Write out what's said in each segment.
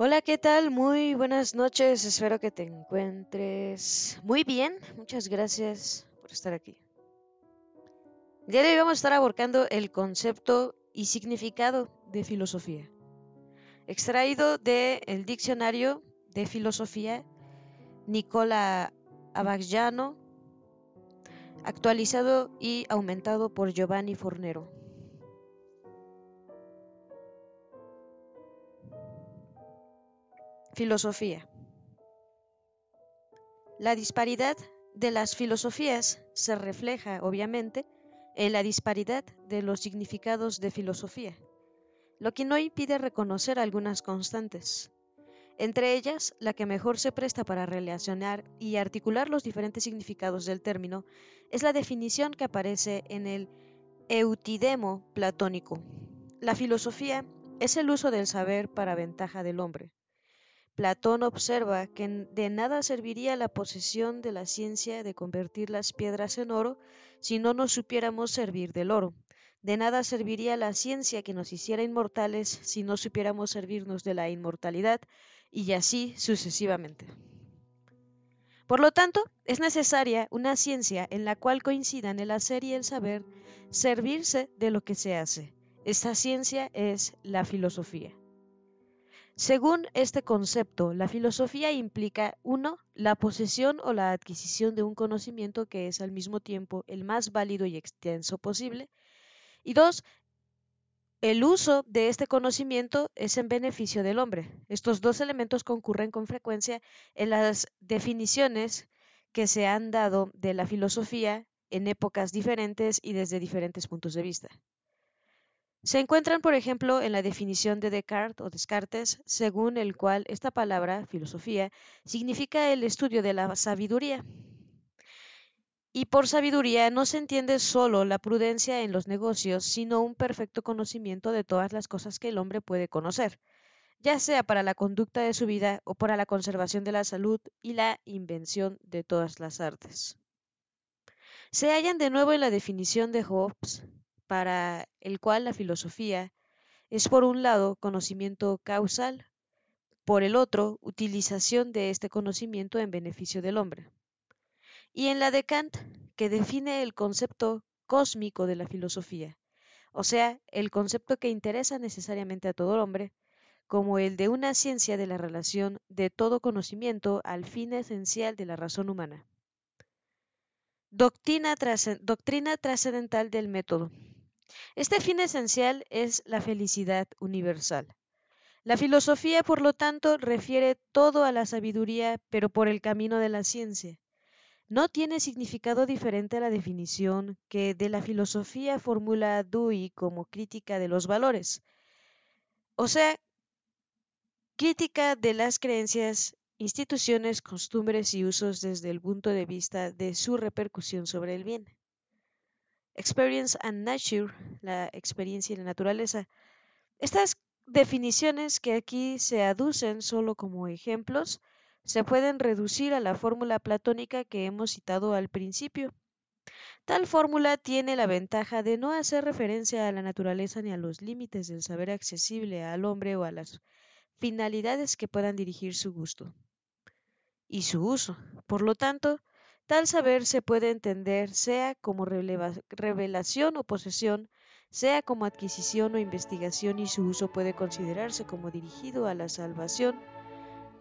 Hola, ¿qué tal? Muy buenas noches. Espero que te encuentres muy bien. Muchas gracias por estar aquí. El día de hoy vamos a estar abordando el concepto y significado de filosofía, extraído del diccionario de filosofía Nicola Abagliano, actualizado y aumentado por Giovanni Fornero. Filosofía. La disparidad de las filosofías se refleja, obviamente, en la disparidad de los significados de filosofía, lo que no impide reconocer algunas constantes. Entre ellas, la que mejor se presta para relacionar y articular los diferentes significados del término es la definición que aparece en el Eutidemo platónico. La filosofía es el uso del saber para ventaja del hombre. Platón observa que de nada serviría la posesión de la ciencia de convertir las piedras en oro si no nos supiéramos servir del oro. De nada serviría la ciencia que nos hiciera inmortales si no supiéramos servirnos de la inmortalidad y así sucesivamente. Por lo tanto, es necesaria una ciencia en la cual coincidan el hacer y el saber servirse de lo que se hace. Esta ciencia es la filosofía. Según este concepto, la filosofía implica, uno, la posesión o la adquisición de un conocimiento que es al mismo tiempo el más válido y extenso posible, y dos, el uso de este conocimiento es en beneficio del hombre. Estos dos elementos concurren con frecuencia en las definiciones que se han dado de la filosofía en épocas diferentes y desde diferentes puntos de vista. Se encuentran, por ejemplo, en la definición de Descartes o Descartes, según el cual esta palabra, filosofía, significa el estudio de la sabiduría. Y por sabiduría no se entiende solo la prudencia en los negocios, sino un perfecto conocimiento de todas las cosas que el hombre puede conocer, ya sea para la conducta de su vida o para la conservación de la salud y la invención de todas las artes. Se hallan de nuevo en la definición de Hobbes, para el cual la filosofía es por un lado conocimiento causal, por el otro utilización de este conocimiento en beneficio del hombre. Y en la de Kant, que define el concepto cósmico de la filosofía, o sea, el concepto que interesa necesariamente a todo hombre, como el de una ciencia de la relación de todo conocimiento al fin esencial de la razón humana. Doctrina, trascendental del método. Este fin esencial es la felicidad universal. La filosofía, por lo tanto, refiere todo a la sabiduría, pero por el camino de la ciencia. No tiene significado diferente a la definición que de la filosofía formula Dewey como crítica de los valores, o sea, crítica de las creencias, instituciones, costumbres y usos desde el punto de vista de su repercusión sobre el bien. Experience and Nature, la experiencia y la naturaleza. Estas definiciones que aquí se aducen solo como ejemplos se pueden reducir a la fórmula platónica que hemos citado al principio. Tal fórmula tiene la ventaja de no hacer referencia a la naturaleza ni a los límites del saber accesible al hombre o a las finalidades que puedan dirigir su gusto y su uso. Por lo tanto, Tal saber se puede entender sea como revelación o posesión, sea como adquisición o investigación y su uso puede considerarse como dirigido a la salvación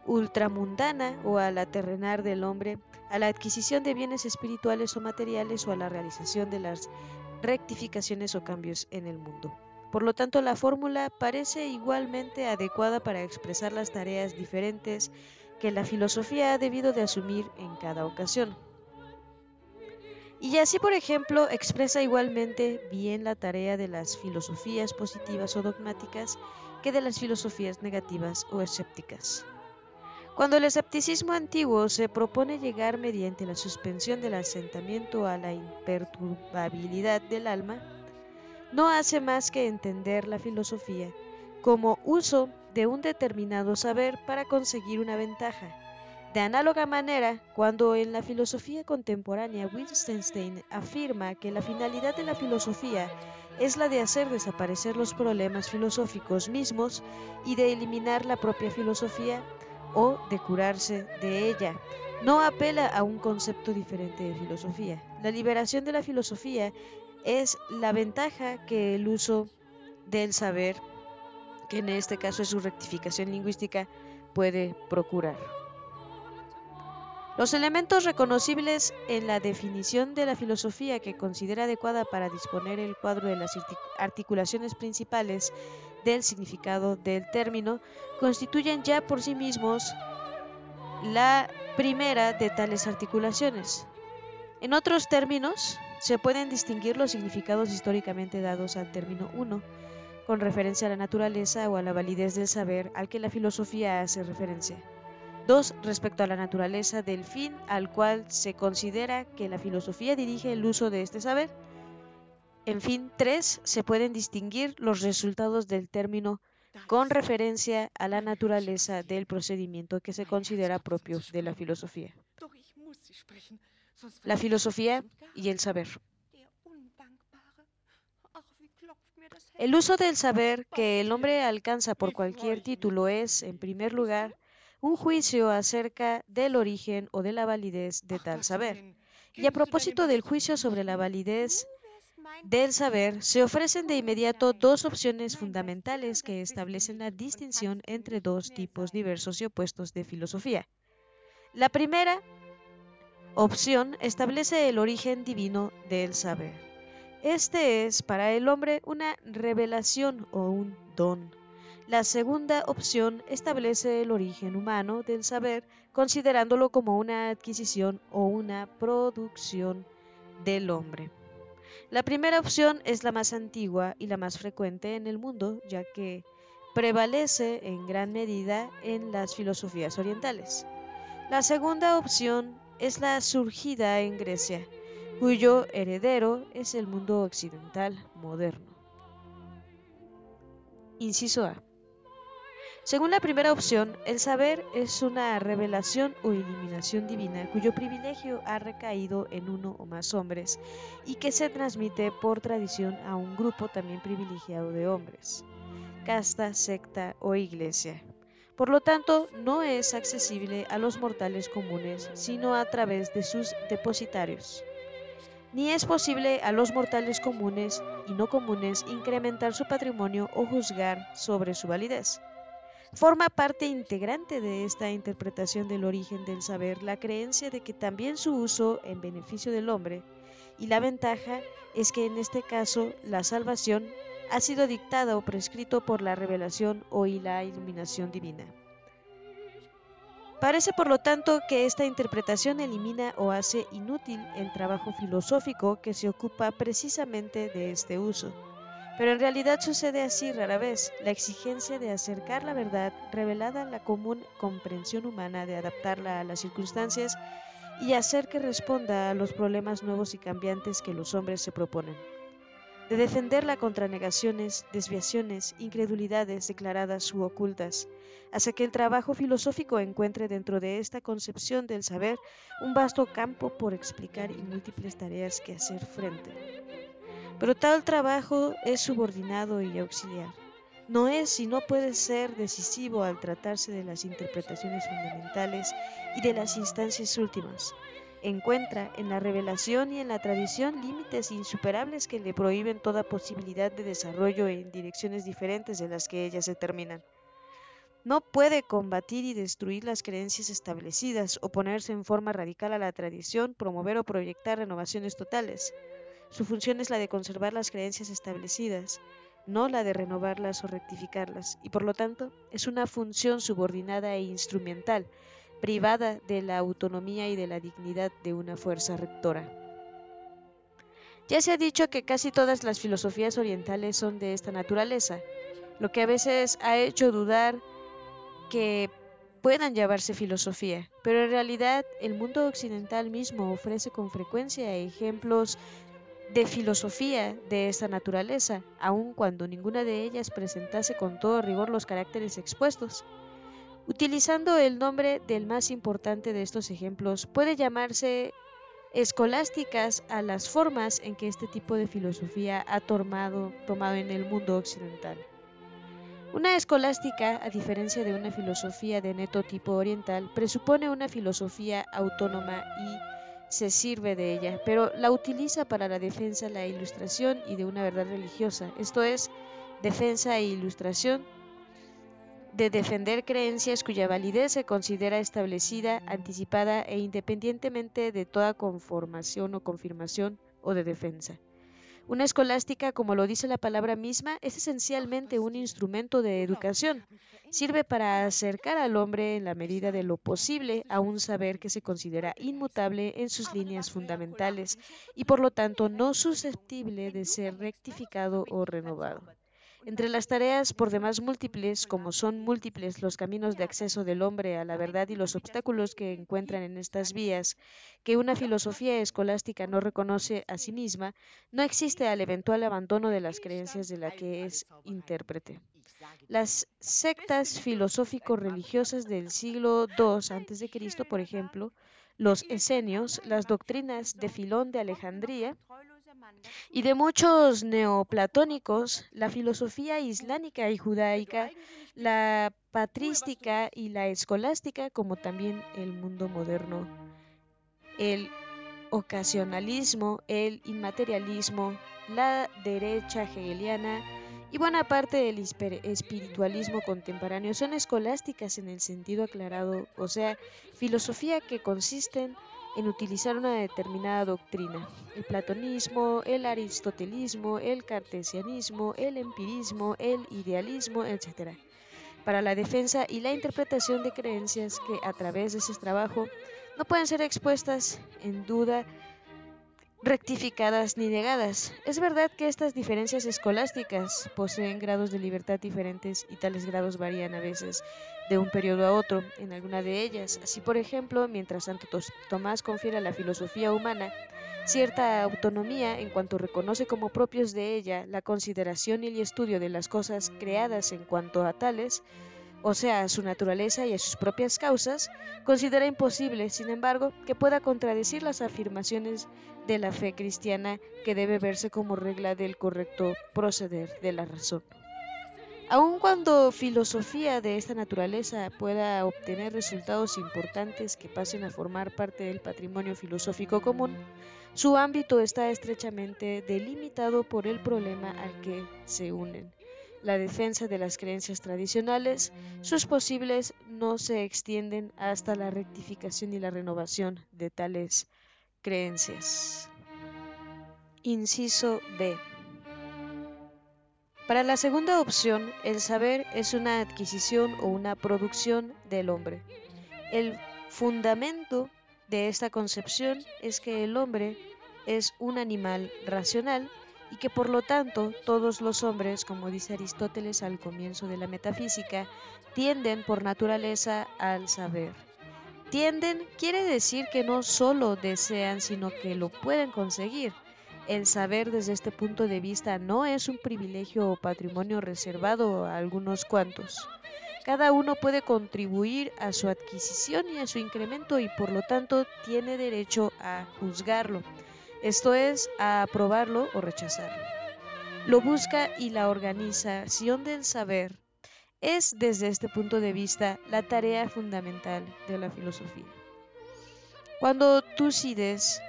ultramundana o a la terrenar del hombre, a la adquisición de bienes espirituales o materiales o a la realización de las rectificaciones o cambios en el mundo. Por lo tanto, la fórmula parece igualmente adecuada para expresar las tareas diferentes que la filosofía ha debido de asumir en cada ocasión. Y así, por ejemplo, expresa igualmente bien la tarea de las filosofías positivas o dogmáticas que de las filosofías negativas o escépticas. Cuando el escepticismo antiguo se propone llegar mediante la suspensión del asentamiento a la imperturbabilidad del alma, no hace más que entender la filosofía como uso de un determinado saber para conseguir una ventaja, De análoga manera, cuando en la filosofía contemporánea Wittgenstein afirma que la finalidad de la filosofía es la de hacer desaparecer los problemas filosóficos mismos y de eliminar la propia filosofía o de curarse de ella, no apela a un concepto diferente de filosofía. La liberación de la filosofía es la ventaja que el uso del saber, que en este caso es su rectificación lingüística, puede procurar. Los elementos reconocibles en la definición de la filosofía que considera adecuada para disponer el cuadro de las articulaciones principales del significado del término constituyen ya por sí mismos la primera de tales articulaciones. En otros términos, se pueden distinguir los significados históricamente dados al término 1, con referencia a la naturaleza o a la validez del saber al que la filosofía hace referencia. 2. Respecto a la naturaleza del fin al cual se considera que la filosofía dirige el uso de este saber. En fin, 3. Se pueden distinguir los resultados del término con referencia a la naturaleza del procedimiento que se considera propio de la filosofía. La filosofía y el saber. El uso del saber que el hombre alcanza por cualquier título es, en primer lugar, un juicio acerca del origen o de la validez de tal saber. Y a propósito del juicio sobre la validez del saber, se ofrecen de inmediato dos opciones fundamentales que establecen la distinción entre dos tipos diversos y opuestos de filosofía. La primera opción establece el origen divino del saber. Este es para el hombre una revelación o un don. La segunda opción establece el origen humano del saber, considerándolo como una adquisición o una producción del hombre. La primera opción es la más antigua y la más frecuente en el mundo, ya que prevalece en gran medida en las filosofías orientales. La segunda opción es la surgida en Grecia, cuyo heredero es el mundo occidental moderno. Inciso A. Según la primera opción, el saber es una revelación o iluminación divina cuyo privilegio ha recaído en uno o más hombres y que se transmite por tradición a un grupo también privilegiado de hombres, casta, secta o iglesia. Por lo tanto, no es accesible a los mortales comunes, sino a través de sus depositarios. Ni es posible a los mortales comunes y no comunes incrementar su patrimonio o juzgar sobre su validez. Forma parte integrante de esta interpretación del origen del saber la creencia de que también su uso en beneficio del hombre, y la ventaja es que en este caso la salvación ha sido dictada o prescrito por la revelación o la iluminación divina. Parece por lo tanto que esta interpretación elimina o hace inútil el trabajo filosófico que se ocupa precisamente de este uso. Pero en realidad sucede así rara vez. La exigencia de acercar la verdad revelada a la común comprensión humana, de adaptarla a las circunstancias y hacer que responda a los problemas nuevos y cambiantes que los hombres se proponen. De defenderla contra negaciones, desviaciones, incredulidades declaradas u ocultas, hasta que el trabajo filosófico encuentre dentro de esta concepción del saber un vasto campo por explicar y múltiples tareas que hacer frente. Pero tal trabajo es subordinado y auxiliar. No es y no puede ser decisivo al tratarse de las interpretaciones fundamentales y de las instancias últimas. Encuentra en la revelación y en la tradición límites insuperables que le prohíben toda posibilidad de desarrollo en direcciones diferentes de las que ellas determinan. No puede combatir y destruir las creencias establecidas, oponerse en forma radical a la tradición, promover o proyectar renovaciones totales. Su función es la de conservar las creencias establecidas, no la de renovarlas o rectificarlas, y por lo tanto es una función subordinada e instrumental, privada de la autonomía y de la dignidad de una fuerza rectora. Ya se ha dicho que casi todas las filosofías orientales son de esta naturaleza, lo que a veces ha hecho dudar que puedan llamarse filosofía, pero en realidad el mundo occidental mismo ofrece con frecuencia ejemplos de filosofía de esta naturaleza, aun cuando ninguna de ellas presentase con todo rigor los caracteres expuestos. Utilizando el nombre del más importante de estos ejemplos, puede llamarse escolásticas a las formas en que este tipo de filosofía ha tomado, tomado en el mundo occidental. Una escolástica, a diferencia de una filosofía de neto tipo oriental, presupone una filosofía autónoma y se sirve de ella, pero la utiliza para la defensa, la ilustración y de una verdad religiosa, esto es, defensa e ilustración de defender creencias cuya validez se considera establecida, anticipada e independientemente de toda conformación o confirmación o de defensa. Una escolástica, como lo dice la palabra misma, es esencialmente un instrumento de educación. Sirve para acercar al hombre en la medida de lo posible a un saber que se considera inmutable en sus líneas fundamentales y por lo tanto no susceptible de ser rectificado o renovado. Entre las tareas por demás múltiples, como son múltiples los caminos de acceso del hombre a la verdad y los obstáculos que encuentran en estas vías, que una filosofía escolástica no reconoce a sí misma, no existe al eventual abandono de las creencias de la que es intérprete. Las sectas filosófico-religiosas del siglo II a.C., por ejemplo, los esenios, las doctrinas de Filón de Alejandría, y de muchos neoplatónicos, la filosofía islámica y judaica, la patrística y la escolástica, como también el mundo moderno, el ocasionalismo, el inmaterialismo, la derecha hegeliana y buena parte del espiritualismo contemporáneo son escolásticas en el sentido aclarado, o sea, filosofía que consisten en utilizar una determinada doctrina, el platonismo, el aristotelismo, el cartesianismo, el empirismo, el idealismo, etc., para la defensa y la interpretación de creencias que a través de ese trabajo no pueden ser expuestas en duda rectificadas ni negadas. Es verdad que estas diferencias escolásticas poseen grados de libertad diferentes y tales grados varían a veces de un periodo a otro en alguna de ellas. Así, por ejemplo, mientras Santo Tomás confiere a la filosofía humana cierta autonomía en cuanto reconoce como propios de ella la consideración y el estudio de las cosas creadas en cuanto a tales, o sea, a su naturaleza y a sus propias causas, considera imposible, sin embargo, que pueda contradecir las afirmaciones de la fe cristiana que debe verse como regla del correcto proceder de la razón. Aun cuando filosofía de esta naturaleza pueda obtener resultados importantes que pasen a formar parte del patrimonio filosófico común, su ámbito está estrechamente delimitado por el problema al que se unen la defensa de las creencias tradicionales, sus posibles no se extienden hasta la rectificación y la renovación de tales creencias. Inciso B. Para la segunda opción, el saber es una adquisición o una producción del hombre. El fundamento de esta concepción es que el hombre es un animal racional y que por lo tanto todos los hombres, como dice Aristóteles al comienzo de la metafísica, tienden por naturaleza al saber. Tienden quiere decir que no solo desean, sino que lo pueden conseguir. El saber desde este punto de vista no es un privilegio o patrimonio reservado a algunos cuantos. Cada uno puede contribuir a su adquisición y a su incremento y por lo tanto tiene derecho a juzgarlo esto es, a aprobarlo o rechazarlo. Lo busca y la organización del saber es desde este punto de vista la tarea fundamental de la filosofía. Cuando Tucídides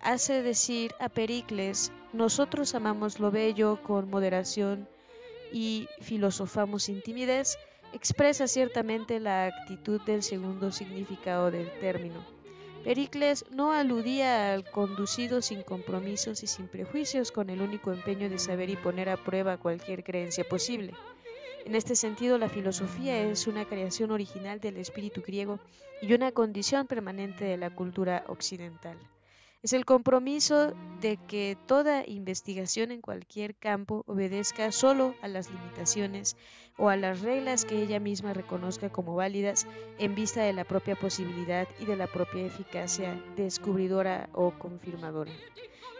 hace decir a Pericles, nosotros amamos lo bello con moderación y filosofamos sin timidez, expresa ciertamente la actitud del segundo significado del término Pericles no aludía al conducido sin compromisos y sin prejuicios con el único empeño de saber y poner a prueba cualquier creencia posible. En este sentido, la filosofía es una creación original del espíritu griego y una condición permanente de la cultura occidental es el compromiso de que toda investigación en cualquier campo obedezca solo a las limitaciones o a las reglas que ella misma reconozca como válidas en vista de la propia posibilidad y de la propia eficacia descubridora o confirmadora.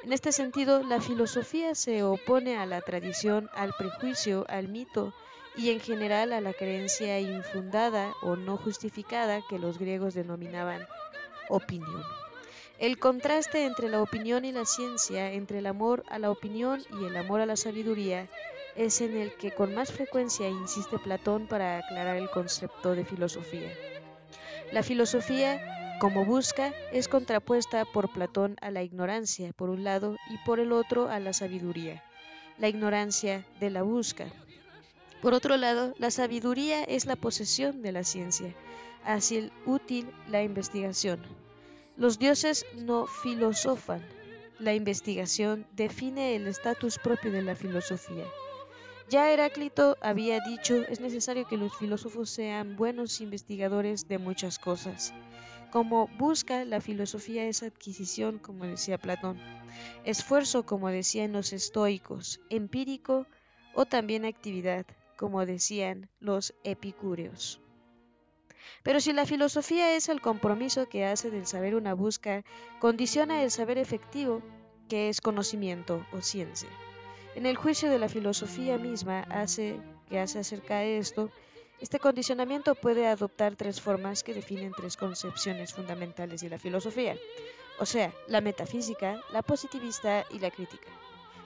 En este sentido, la filosofía se opone a la tradición, al prejuicio, al mito y en general a la creencia infundada o no justificada que los griegos denominaban opinión. El contraste entre la opinión y la ciencia, entre el amor a la opinión y el amor a la sabiduría, es en el que con más frecuencia insiste Platón para aclarar el concepto de filosofía. La filosofía, como busca, es contrapuesta por Platón a la ignorancia, por un lado, y por el otro a la sabiduría. La ignorancia de la busca. Por otro lado, la sabiduría es la posesión de la ciencia, así el útil la investigación. Los dioses no filosofan. La investigación define el estatus propio de la filosofía. Ya Heráclito había dicho, es necesario que los filósofos sean buenos investigadores de muchas cosas. Como busca, la filosofía es adquisición, como decía Platón, esfuerzo, como decían los estoicos, empírico o también actividad, como decían los epicúreos. Pero si la filosofía es el compromiso que hace del saber una busca, condiciona el saber efectivo, que es conocimiento o ciencia. En el juicio de la filosofía misma hace, que hace acerca de esto, este condicionamiento puede adoptar tres formas que definen tres concepciones fundamentales de la filosofía, o sea, la metafísica, la positivista y la crítica.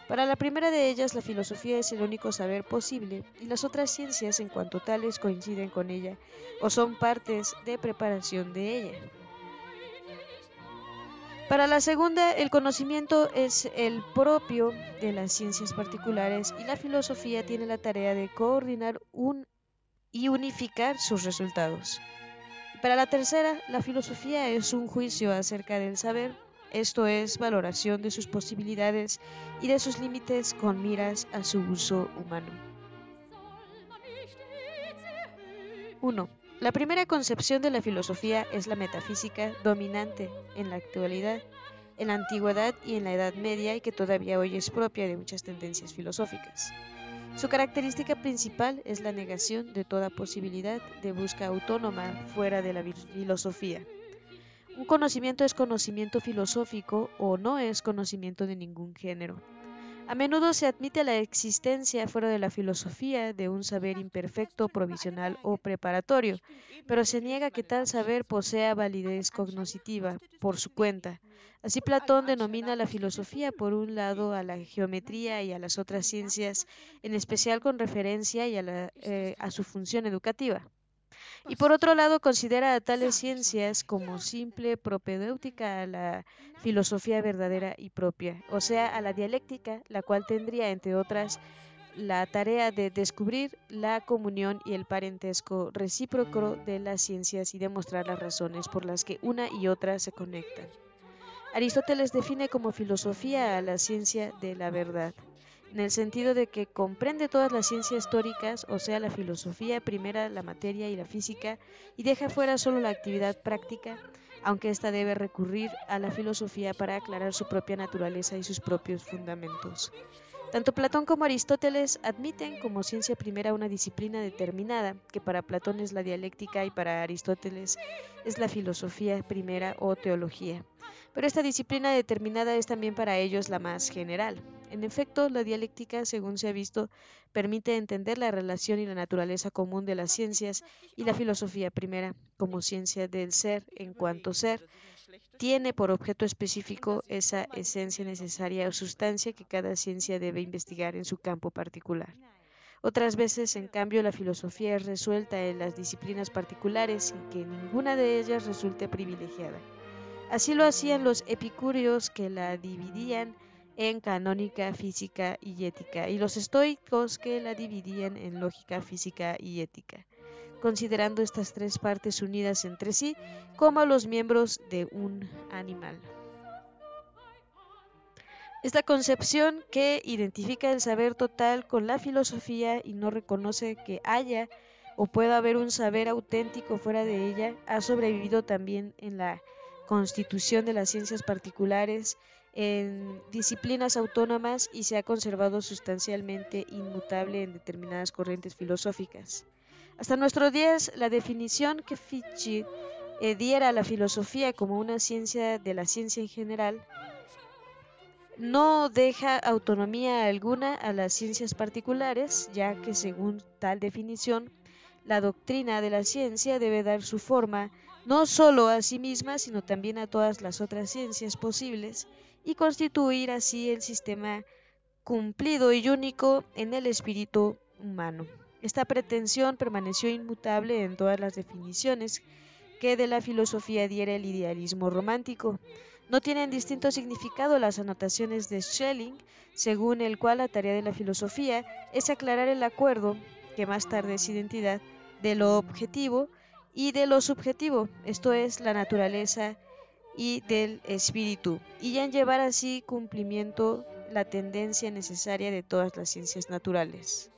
Para la primera de ellas, la filosofía es el único saber posible y las otras ciencias en cuanto tales coinciden con ella o son partes de preparación de ella. Para la segunda, el conocimiento es el propio de las ciencias particulares y la filosofía tiene la tarea de coordinar y unificar sus resultados. Para la tercera, la filosofía es un juicio acerca del saber, esto es valoración de sus posibilidades y de sus límites con miras a su uso humano. 1. La primera concepción de la filosofía es la metafísica dominante en la actualidad, en la antigüedad y en la Edad Media y que todavía hoy es propia de muchas tendencias filosóficas. Su característica principal es la negación de toda posibilidad de busca autónoma fuera de la filosofía. Un conocimiento es conocimiento filosófico o no es conocimiento de ningún género. A menudo se admite la existencia fuera de la filosofía de un saber imperfecto, provisional o preparatorio, pero se niega que tal saber posea validez cognoscitiva por su cuenta. Así Platón denomina la filosofía por un lado a la geometría y a las otras ciencias, en especial con referencia eh, a su función educativa y por otro lado considera a tales ciencias como simple propedéutica a la filosofía verdadera y propia, o sea, a la dialéctica, la cual tendría, entre otras, la tarea de descubrir la comunión y el parentesco recíproco de las ciencias y demostrar las razones por las que una y otra se conectan. Aristóteles define como filosofía a la ciencia de la verdad en el sentido de que comprende todas las ciencias históricas, o sea, la filosofía primera, la materia y la física, y deja fuera solo la actividad práctica, aunque ésta debe recurrir a la filosofía para aclarar su propia naturaleza y sus propios fundamentos. Tanto Platón como Aristóteles admiten como ciencia primera una disciplina determinada, que para Platón es la dialéctica y para Aristóteles es la filosofía primera o teología. Pero esta disciplina determinada es también para ellos la más general. En efecto, la dialéctica, según se ha visto, permite entender la relación y la naturaleza común de las ciencias y la filosofía primera, como ciencia del ser en cuanto ser, tiene por objeto específico esa esencia necesaria o sustancia que cada ciencia debe investigar en su campo particular. Otras veces, en cambio, la filosofía es resuelta en las disciplinas particulares sin que ninguna de ellas resulte privilegiada. Así lo hacían los epicúreos que la dividían en canónica, física y ética, y los estoicos que la dividían en lógica, física y ética, considerando estas tres partes unidas entre sí como los miembros de un animal. Esta concepción que identifica el saber total con la filosofía y no reconoce que haya o pueda haber un saber auténtico fuera de ella, ha sobrevivido también en la constitución de las ciencias particulares en disciplinas autónomas y se ha conservado sustancialmente inmutable en determinadas corrientes filosóficas. Hasta nuestros días, la definición que Fichte eh, diera a la filosofía como una ciencia de la ciencia en general no deja autonomía alguna a las ciencias particulares, ya que según tal definición, la doctrina de la ciencia debe dar su forma no solo a sí misma, sino también a todas las otras ciencias posibles, y constituir así el sistema cumplido y único en el espíritu humano. Esta pretensión permaneció inmutable en todas las definiciones que de la filosofía diera el idealismo romántico. No tienen distinto significado las anotaciones de Schelling, según el cual la tarea de la filosofía es aclarar el acuerdo, que más tarde es identidad, de lo objetivo y de lo subjetivo, esto es, la naturaleza y del espíritu, y en llevar así cumplimiento la tendencia necesaria de todas las ciencias naturales.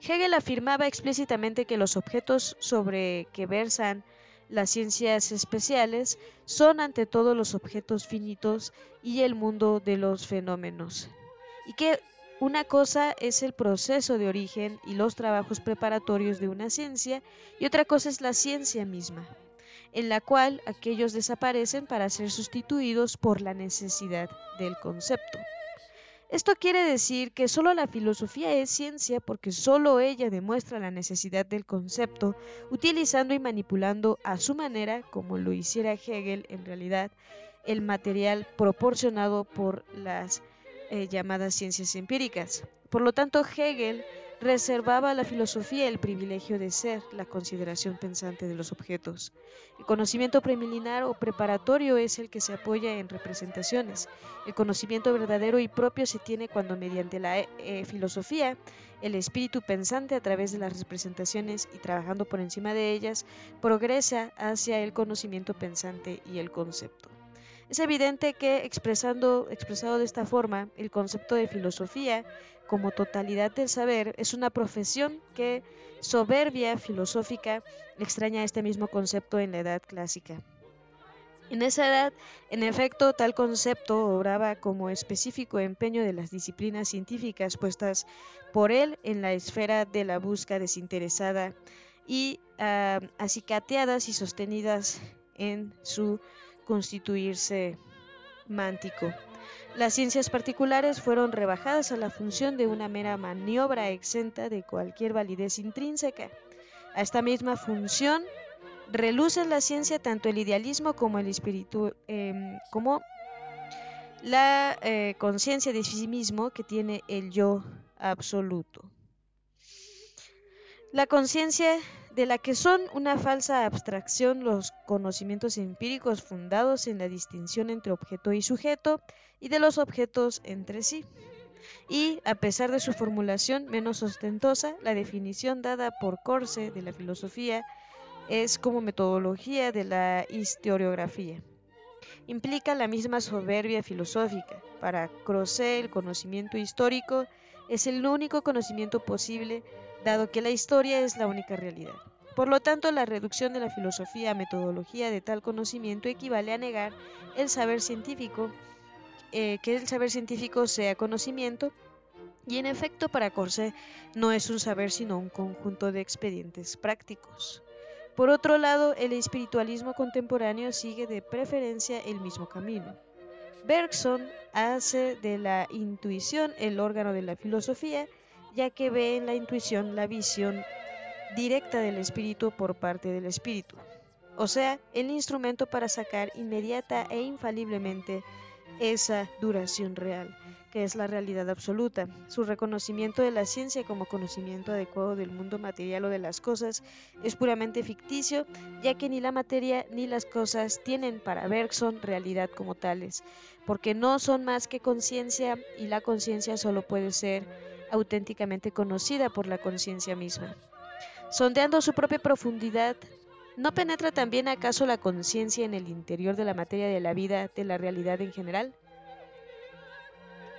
Hegel afirmaba explícitamente que los objetos sobre que versan las ciencias especiales son ante todo los objetos finitos y el mundo de los fenómenos, y que una cosa es el proceso de origen y los trabajos preparatorios de una ciencia y otra cosa es la ciencia misma, en la cual aquellos desaparecen para ser sustituidos por la necesidad del concepto. Esto quiere decir que solo la filosofía es ciencia porque solo ella demuestra la necesidad del concepto, utilizando y manipulando a su manera, como lo hiciera Hegel en realidad, el material proporcionado por las eh, llamadas ciencias empíricas. Por lo tanto, Hegel reservaba a la filosofía el privilegio de ser la consideración pensante de los objetos. El conocimiento preliminar o preparatorio es el que se apoya en representaciones. El conocimiento verdadero y propio se tiene cuando mediante la eh, filosofía el espíritu pensante a través de las representaciones y trabajando por encima de ellas progresa hacia el conocimiento pensante y el concepto. Es evidente que expresando, expresado de esta forma, el concepto de filosofía como totalidad del saber es una profesión que soberbia filosófica extraña este mismo concepto en la edad clásica. En esa edad, en efecto, tal concepto obraba como específico empeño de las disciplinas científicas puestas por él en la esfera de la búsqueda desinteresada y uh, acicateadas y sostenidas en su constituirse mántico. Las ciencias particulares fueron rebajadas a la función de una mera maniobra exenta de cualquier validez intrínseca. A esta misma función reluce la ciencia tanto el idealismo como el espíritu, em, como la eh, conciencia de sí mismo que tiene el yo absoluto. La conciencia de la que son una falsa abstracción los conocimientos empíricos fundados en la distinción entre objeto y sujeto y de los objetos entre sí. Y, a pesar de su formulación menos ostentosa, la definición dada por Corse de la filosofía es como metodología de la historiografía. Implica la misma soberbia filosófica. Para Corse el conocimiento histórico es el único conocimiento posible dado que la historia es la única realidad. Por lo tanto, la reducción de la filosofía a metodología de tal conocimiento equivale a negar el saber científico, eh, que el saber científico sea conocimiento, y en efecto para Corse no es un saber sino un conjunto de expedientes prácticos. Por otro lado, el espiritualismo contemporáneo sigue de preferencia el mismo camino. Bergson hace de la intuición el órgano de la filosofía ya que ve en la intuición la visión directa del espíritu por parte del espíritu, o sea, el instrumento para sacar inmediata e infaliblemente esa duración real, que es la realidad absoluta. Su reconocimiento de la ciencia como conocimiento adecuado del mundo material o de las cosas es puramente ficticio, ya que ni la materia ni las cosas tienen para Bergson realidad como tales, porque no son más que conciencia y la conciencia solo puede ser auténticamente conocida por la conciencia misma. Sondeando su propia profundidad, ¿no penetra también acaso la conciencia en el interior de la materia de la vida, de la realidad en general?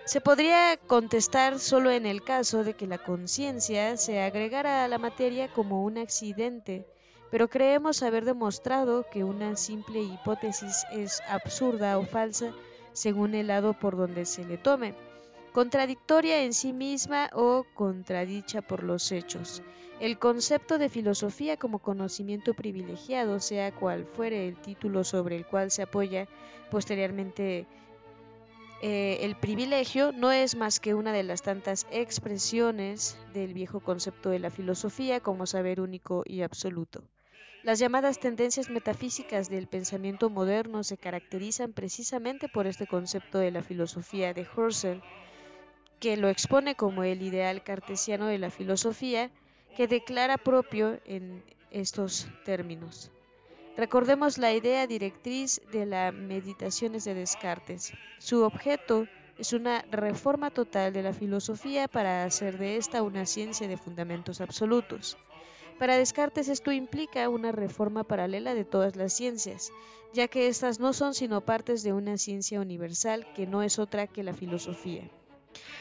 Se podría contestar solo en el caso de que la conciencia se agregara a la materia como un accidente, pero creemos haber demostrado que una simple hipótesis es absurda o falsa según el lado por donde se le tome contradictoria en sí misma o contradicha por los hechos. El concepto de filosofía como conocimiento privilegiado, sea cual fuere el título sobre el cual se apoya posteriormente eh, el privilegio no es más que una de las tantas expresiones del viejo concepto de la filosofía como saber único y absoluto. Las llamadas tendencias metafísicas del pensamiento moderno se caracterizan precisamente por este concepto de la filosofía de Husserl, que lo expone como el ideal cartesiano de la filosofía, que declara propio en estos términos. Recordemos la idea directriz de las meditaciones de Descartes. Su objeto es una reforma total de la filosofía para hacer de esta una ciencia de fundamentos absolutos. Para Descartes esto implica una reforma paralela de todas las ciencias, ya que éstas no son sino partes de una ciencia universal que no es otra que la filosofía.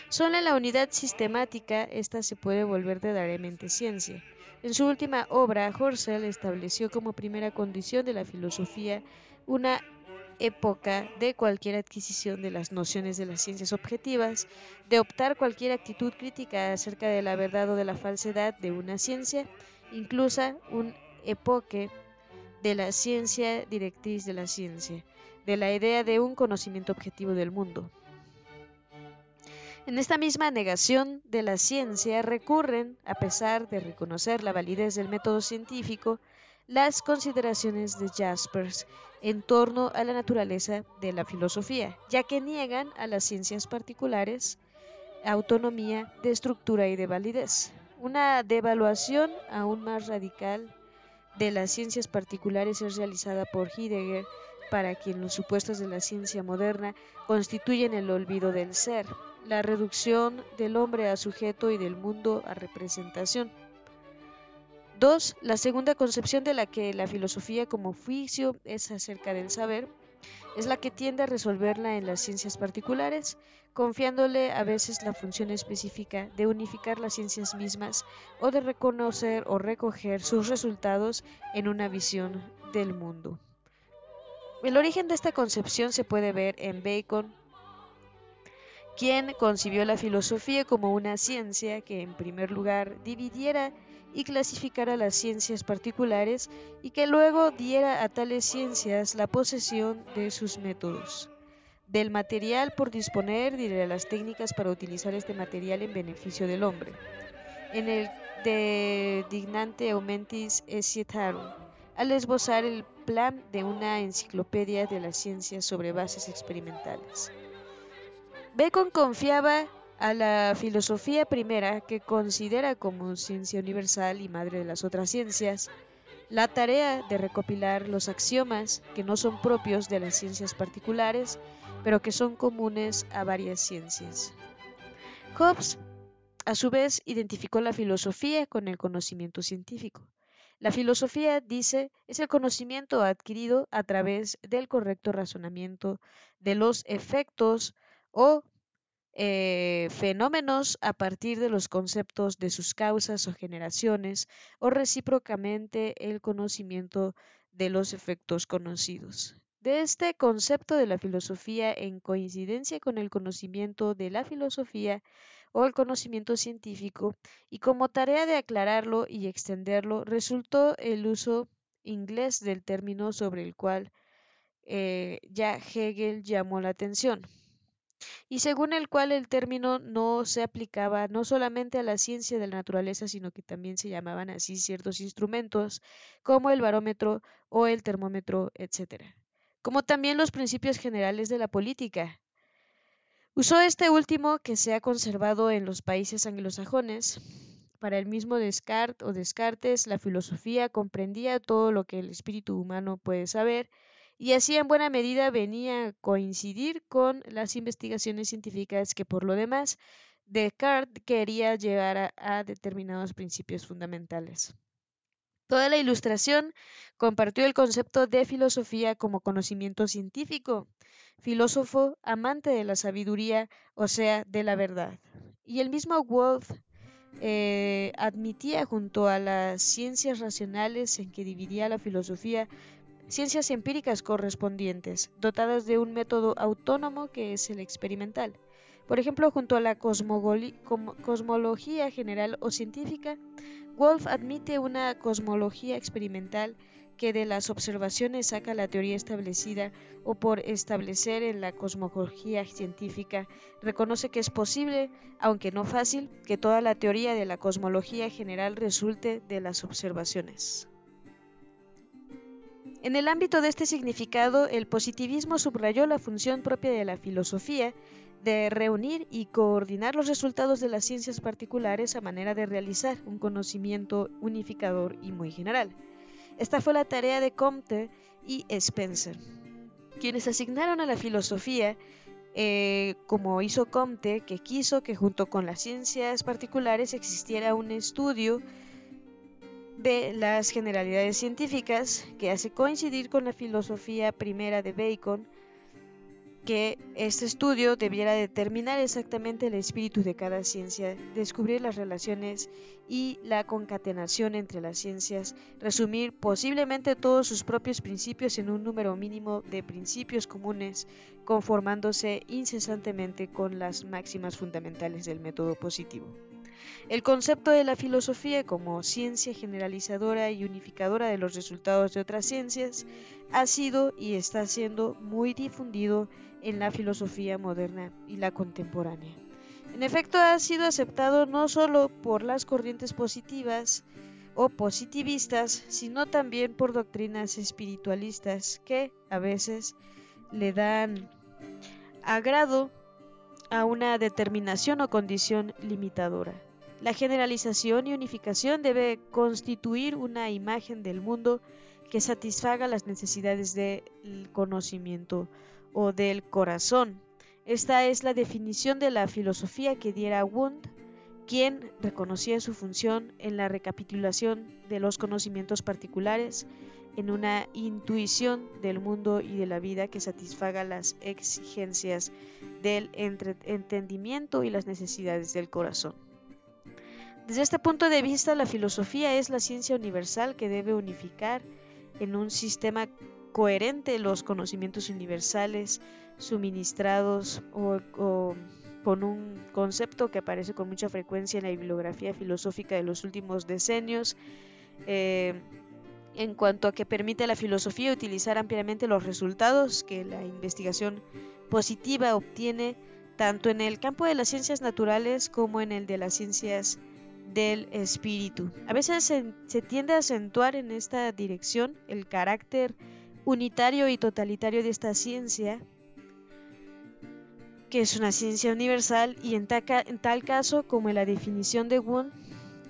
Solo en la unidad sistemática esta se puede volver verdaderamente ciencia. En su última obra, Husserl estableció como primera condición de la filosofía una época de cualquier adquisición de las nociones de las ciencias objetivas, de optar cualquier actitud crítica acerca de la verdad o de la falsedad de una ciencia, incluso un epoque de la ciencia directriz de la ciencia, de la idea de un conocimiento objetivo del mundo. En esta misma negación de la ciencia recurren, a pesar de reconocer la validez del método científico, las consideraciones de Jaspers en torno a la naturaleza de la filosofía, ya que niegan a las ciencias particulares autonomía de estructura y de validez. Una devaluación aún más radical de las ciencias particulares es realizada por Heidegger, para quien los supuestos de la ciencia moderna constituyen el olvido del ser, la reducción del hombre a sujeto y del mundo a representación. 2. La segunda concepción de la que la filosofía como juicio es acerca del saber es la que tiende a resolverla en las ciencias particulares, confiándole a veces la función específica de unificar las ciencias mismas o de reconocer o recoger sus resultados en una visión del mundo. El origen de esta concepción se puede ver en Bacon, quien concibió la filosofía como una ciencia que en primer lugar dividiera y clasificara las ciencias particulares y que luego diera a tales ciencias la posesión de sus métodos, del material por disponer y de las técnicas para utilizar este material en beneficio del hombre. En el de Dignante Aumentis Essietarum, al esbozar el plan de una enciclopedia de las ciencias sobre bases experimentales. Bacon confiaba a la filosofía primera, que considera como ciencia universal y madre de las otras ciencias, la tarea de recopilar los axiomas que no son propios de las ciencias particulares, pero que son comunes a varias ciencias. Hobbes, a su vez, identificó la filosofía con el conocimiento científico. La filosofía, dice, es el conocimiento adquirido a través del correcto razonamiento de los efectos o eh, fenómenos a partir de los conceptos de sus causas o generaciones o recíprocamente el conocimiento de los efectos conocidos. De este concepto de la filosofía en coincidencia con el conocimiento de la filosofía o el conocimiento científico y como tarea de aclararlo y extenderlo resultó el uso inglés del término sobre el cual eh, ya Hegel llamó la atención y según el cual el término no se aplicaba no solamente a la ciencia de la naturaleza, sino que también se llamaban así ciertos instrumentos como el barómetro o el termómetro, etc., como también los principios generales de la política. Usó este último que se ha conservado en los países anglosajones. Para el mismo Descartes o Descartes, la filosofía comprendía todo lo que el espíritu humano puede saber, y así en buena medida venía a coincidir con las investigaciones científicas que por lo demás Descartes quería llevar a, determinados principios fundamentales. Toda la ilustración compartió el concepto de filosofía como conocimiento científico, filósofo amante de la sabiduría, o sea, de la verdad. Y el mismo Wolf eh, admitía junto a las ciencias racionales en que dividía la filosofía ciencias empíricas correspondientes, dotadas de un método autónomo que es el experimental. Por ejemplo, junto a la cosmología general o científica, Wolf admite una cosmología experimental que de las observaciones saca la teoría establecida o por establecer en la cosmología científica, reconoce que es posible, aunque no fácil, que toda la teoría de la cosmología general resulte de las observaciones. En el ámbito de este significado, el positivismo subrayó la función propia de la filosofía de reunir y coordinar los resultados de las ciencias particulares a manera de realizar un conocimiento unificador y muy general. Esta fue la tarea de Comte y Spencer, quienes asignaron a la filosofía, eh, como hizo Comte, que quiso que junto con las ciencias particulares existiera un estudio de las generalidades científicas que hace coincidir con la filosofía primera de Bacon, que este estudio debiera determinar exactamente el espíritu de cada ciencia, descubrir las relaciones y la concatenación entre las ciencias, resumir posiblemente todos sus propios principios en un número mínimo de principios comunes, conformándose incesantemente con las máximas fundamentales del método positivo. El concepto de la filosofía como ciencia generalizadora y unificadora de los resultados de otras ciencias ha sido y está siendo muy difundido en la filosofía moderna y la contemporánea. En efecto, ha sido aceptado no solo por las corrientes positivas o positivistas, sino también por doctrinas espiritualistas que a veces le dan agrado a una determinación o condición limitadora. La generalización y unificación debe constituir una imagen del mundo que satisfaga las necesidades del conocimiento o del corazón. Esta es la definición de la filosofía que diera Wundt, quien reconocía su función en la recapitulación de los conocimientos particulares en una intuición del mundo y de la vida que satisfaga las exigencias del entendimiento y las necesidades del corazón. Desde este punto de vista, la filosofía es la ciencia universal que debe unificar en un sistema coherente los conocimientos universales suministrados o, con un concepto que aparece con mucha frecuencia en la bibliografía filosófica de los últimos decenios, eh, en cuanto a que permite a la filosofía utilizar ampliamente los resultados que la investigación positiva obtiene tanto en el campo de las ciencias naturales como en el de las ciencias del espíritu. A veces se, tiende a acentuar en esta dirección el carácter unitario y totalitario de esta ciencia, que es una ciencia universal y en, en tal caso como en la definición de Wundt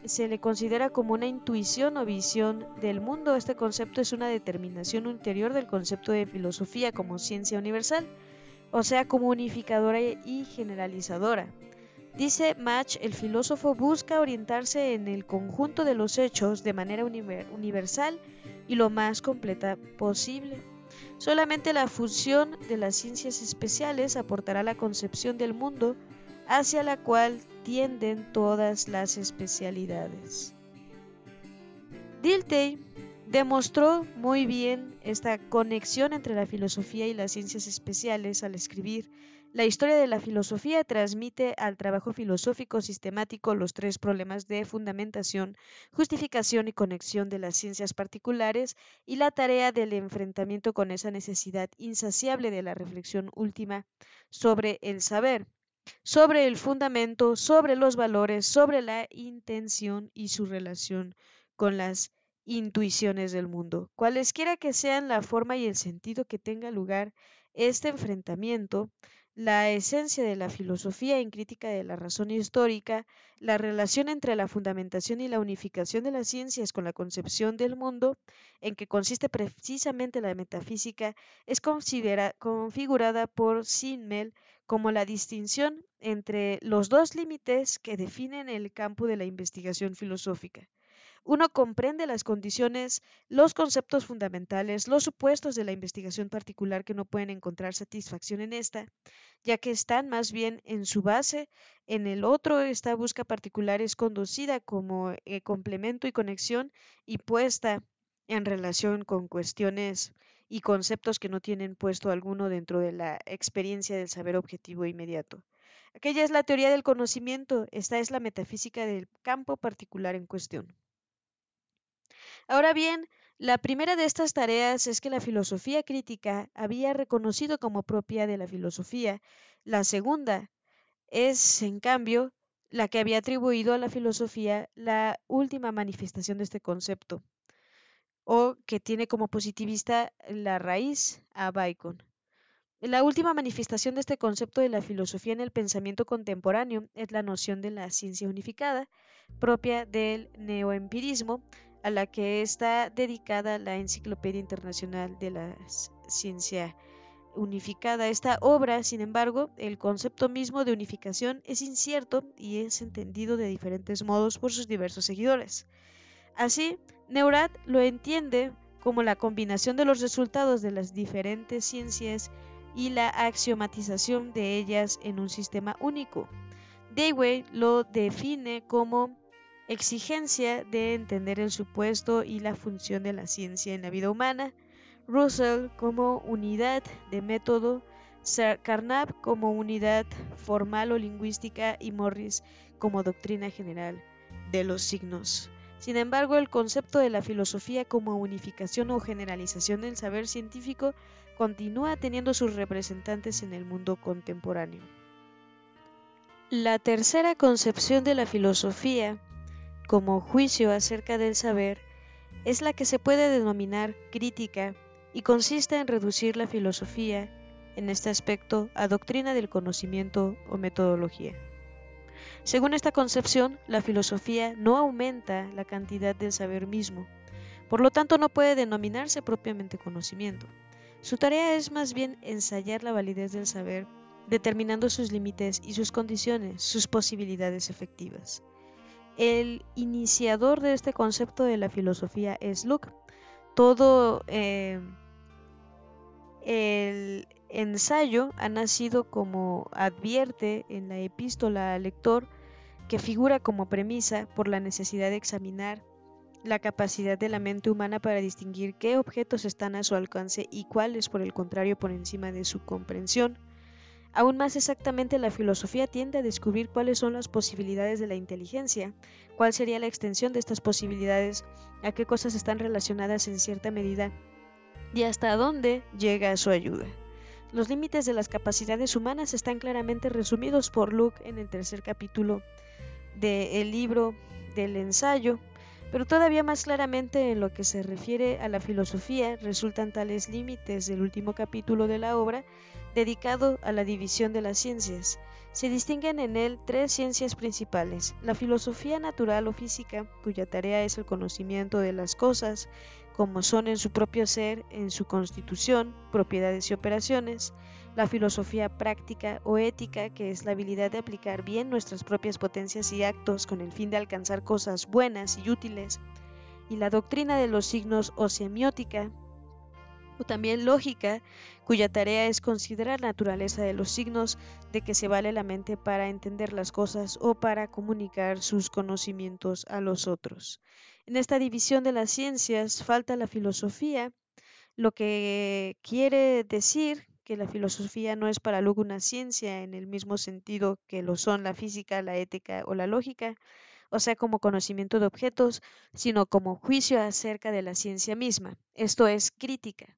se le considera como una intuición o visión del mundo. Este concepto es una determinación interior del concepto de filosofía como ciencia universal, o sea, como unificadora y generalizadora. Dice Mach, el filósofo busca orientarse en el conjunto de los hechos de manera universal y lo más completa posible. Solamente la fusión de las ciencias especiales aportará la concepción del mundo hacia la cual tienden todas las especialidades. Dilthey demostró muy bien esta conexión entre la filosofía y las ciencias especiales al escribir la historia de la filosofía transmite al trabajo filosófico sistemático los tres problemas de fundamentación, justificación y conexión de las ciencias particulares y la tarea del enfrentamiento con esa necesidad insaciable de la reflexión última sobre el saber, sobre el fundamento, sobre los valores, sobre la intención y su relación con las intuiciones del mundo. Cualesquiera que sean la forma y el sentido que tenga lugar este enfrentamiento, la esencia de la filosofía en crítica de la razón histórica, la relación entre la fundamentación y la unificación de las ciencias con la concepción del mundo, en que consiste precisamente la metafísica, es configurada por Simmel como la distinción entre los dos límites que definen el campo de la investigación filosófica. Uno comprende las condiciones, los conceptos fundamentales, los supuestos de la investigación particular que no pueden encontrar satisfacción en esta, ya que están más bien en su base. En el otro, esta busca particular es conducida como eh, complemento y conexión y puesta en relación con cuestiones y conceptos que no tienen puesto alguno dentro de la experiencia del saber objetivo inmediato. Aquella es la teoría del conocimiento, esta es la metafísica del campo particular en cuestión. Ahora bien, La primera de estas tareas es que la filosofía crítica había reconocido como propia de la filosofía. La segunda es, en cambio, la que había atribuido a la filosofía la última manifestación de este concepto, o que tiene como positivista la raíz a Bacon. La última manifestación de este concepto de la filosofía en el pensamiento contemporáneo es la noción de la ciencia unificada, propia del neoempirismo, a la que está dedicada la Enciclopedia Internacional de la Ciencia Unificada. Esta obra, sin embargo, el concepto mismo de unificación es incierto y es entendido de diferentes modos por sus diversos seguidores. Así, Neurath lo entiende como la combinación de los resultados de las diferentes ciencias y la axiomatización de ellas en un sistema único. Dewey lo define como exigencia de entender el supuesto y la función de la ciencia en la vida humana, Russell como unidad de método, Carnap como unidad formal o lingüística y Morris como doctrina general de los signos. Sin embargo, el concepto de la filosofía como unificación o generalización del saber científico continúa teniendo sus representantes en el mundo contemporáneo. La tercera concepción de la filosofía como juicio acerca del saber es la que se puede denominar crítica y consiste en reducir la filosofía, en este aspecto, a doctrina del conocimiento o metodología. Según esta concepción, la filosofía no aumenta la cantidad del saber mismo, por lo tanto no puede denominarse propiamente conocimiento. Su tarea es más bien ensayar la validez del saber, determinando sus límites y sus condiciones, sus posibilidades efectivas. El iniciador de este concepto de la filosofía es Luke. Todo eh, el ensayo ha nacido como advierte en la epístola al lector que figura como premisa por la necesidad de examinar la capacidad de la mente humana para distinguir qué objetos están a su alcance y cuáles, por el contrario, por encima de su comprensión. Aún más exactamente, la filosofía tiende a descubrir cuáles son las posibilidades de la inteligencia, cuál sería la extensión de estas posibilidades, a qué cosas están relacionadas en cierta medida y hasta dónde llega su ayuda. Los límites de las capacidades humanas están claramente resumidos por Luke en el tercer capítulo del libro del ensayo, pero todavía más claramente en lo que se refiere a la filosofía resultan tales límites del último capítulo de la obra dedicado a la división de las ciencias. Se distinguen en él tres ciencias principales, la filosofía natural o física, cuya tarea es el conocimiento de las cosas, como son en su propio ser, en su constitución, propiedades y operaciones, la filosofía práctica o ética, que es la habilidad de aplicar bien nuestras propias potencias y actos con el fin de alcanzar cosas buenas y útiles, y la doctrina de los signos o semiótica, o también lógica, cuya tarea es considerar la naturaleza de los signos de que se vale la mente para entender las cosas o para comunicar sus conocimientos a los otros. En esta división de las ciencias falta la filosofía, lo que quiere decir que la filosofía no es para luego una ciencia en el mismo sentido que lo son la física, la ética o la lógica, o sea, como conocimiento de objetos, sino como juicio acerca de la ciencia misma, esto es crítica.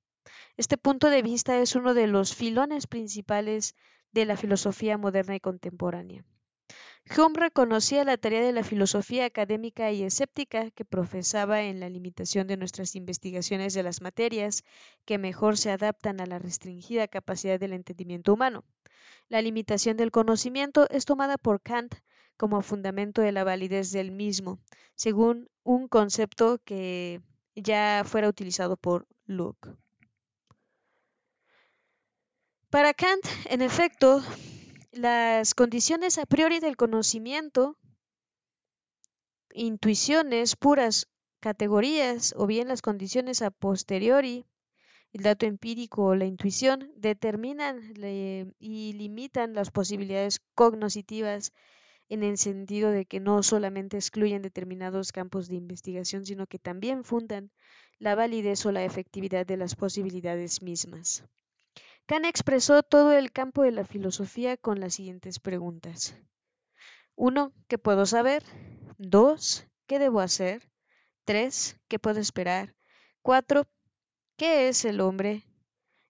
Este punto de vista es uno de los filones principales de la filosofía moderna y contemporánea. Hume reconocía la tarea de la filosofía académica y escéptica que profesaba en la limitación de nuestras investigaciones de las materias que mejor se adaptan a la restringida capacidad del entendimiento humano. La limitación del conocimiento es tomada por Kant como fundamento de la validez del mismo, según un concepto que ya fuera utilizado por Locke. Para Kant, en efecto, las condiciones a priori del conocimiento, intuiciones puras, categorías o bien las condiciones a posteriori, el dato empírico o la intuición, determinan y limitan las posibilidades cognoscitivas en el sentido de que no solamente excluyen determinados campos de investigación, sino que también fundan la validez o la efectividad de las posibilidades mismas. Kant expresó todo el campo de la filosofía con las siguientes preguntas. 1. ¿Qué puedo saber? 2. ¿Qué debo hacer? 3. ¿Qué puedo esperar? 4. ¿Qué es el hombre?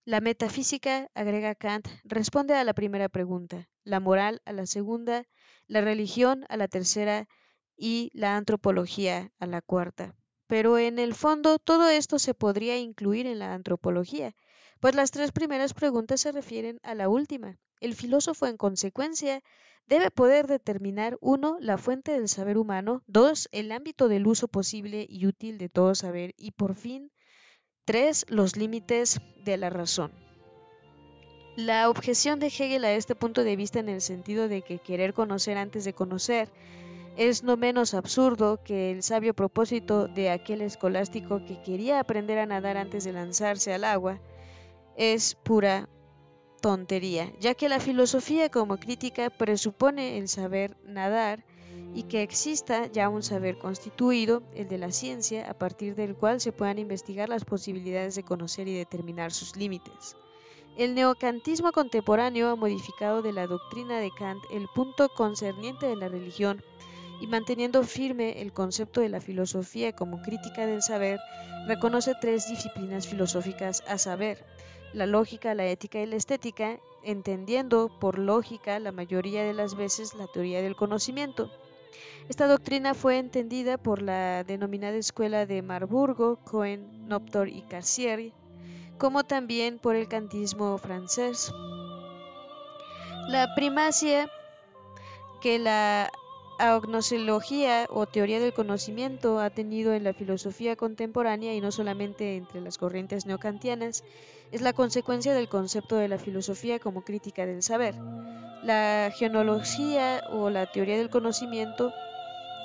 La metafísica, agrega Kant, responde a la primera pregunta, la moral a la segunda, la religión a la tercera y la antropología a la cuarta. Pero en el fondo todo esto se podría incluir en la antropología, pues las tres primeras preguntas se refieren a la última. El filósofo, en consecuencia, debe poder determinar uno, la fuente del saber humano, dos, el ámbito del uso posible y útil de todo saber y por fin, tres, los límites de la razón. La objeción de Hegel a este punto de vista en el sentido de que querer conocer antes de conocer es no menos absurdo que el sabio propósito de aquel escolástico que quería aprender a nadar antes de lanzarse al agua, es pura tontería, ya que la filosofía como crítica presupone el saber nadar y que exista ya un saber constituido, el de la ciencia, a partir del cual se puedan investigar las posibilidades de conocer y determinar sus límites. El neocantismo contemporáneo ha modificado de la doctrina de Kant el punto concerniente de la religión y manteniendo firme el concepto de la filosofía como crítica del saber, reconoce tres disciplinas filosóficas a saber, la lógica, la ética y la estética, entendiendo por lógica la mayoría de las veces la teoría del conocimiento. Esta doctrina fue entendida por la denominada escuela de Marburgo, Cohen, Noptor y Carcieri, como también por el kantismo francés. La primacia que la agnoseología o teoría del conocimiento ha tenido en la filosofía contemporánea y no solamente entre las corrientes neocantianas, es la consecuencia del concepto de la filosofía como crítica del saber. La genealogía o la teoría del conocimiento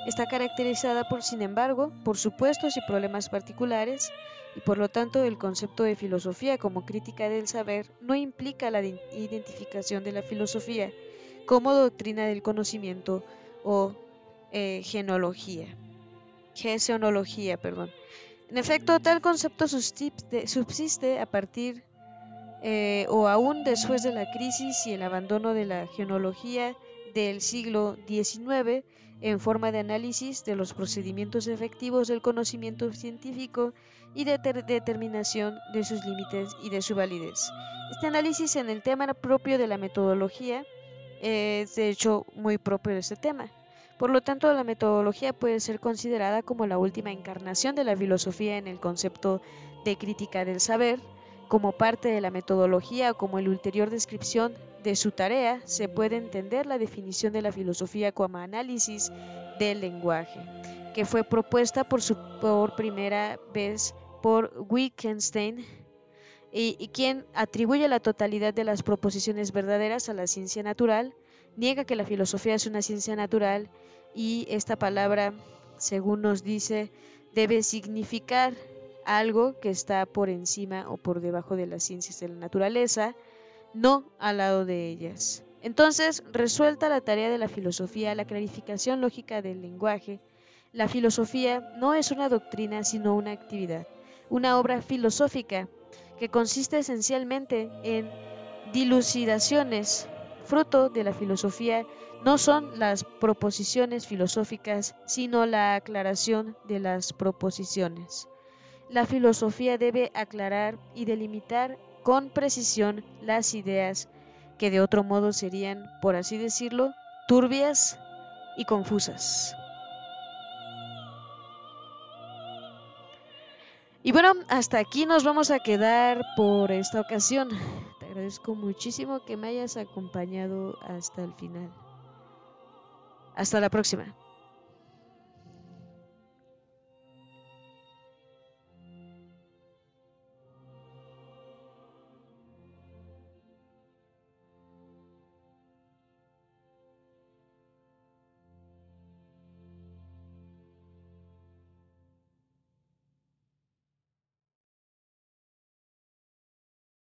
está caracterizada por, sin embargo, por supuestos y problemas particulares, y por lo tanto el concepto de filosofía como crítica del saber no implica la identificación de la filosofía como doctrina del conocimiento o eh, genealogía, genealogía, perdón. En efecto, tal concepto subsiste a partir eh, o aún después de la crisis y el abandono de la genealogía del siglo XIX en forma de análisis de los procedimientos efectivos del conocimiento científico y de determinación de sus límites y de su validez. Este análisis en el tema propio de la metodología es de hecho muy propio de este tema. Por lo tanto, la metodología puede ser considerada como la última encarnación de la filosofía en el concepto de crítica del saber. Como parte de la metodología o como el ulterior descripción de su tarea, se puede entender la definición de la filosofía como análisis del lenguaje, que fue propuesta por, por primera vez por Wittgenstein y, quien atribuye la totalidad de las proposiciones verdaderas a la ciencia natural, niega que la filosofía es una ciencia natural y esta palabra, según nos dice, debe significar algo que está por encima o por debajo de las ciencias de la naturaleza, no al lado de ellas. Entonces, resuelta la tarea de la filosofía, la clarificación lógica del lenguaje, la filosofía no es una doctrina, sino una actividad, una obra filosófica que consiste esencialmente en dilucidaciones. Fruto de la filosofía no son las proposiciones filosóficas, sino la aclaración de las proposiciones. La filosofía debe aclarar y delimitar con precisión las ideas que de otro modo serían, por así decirlo, turbias y confusas. Y bueno, hasta aquí nos vamos a quedar por esta ocasión. Te agradezco muchísimo que me hayas acompañado hasta el final. Hasta la próxima.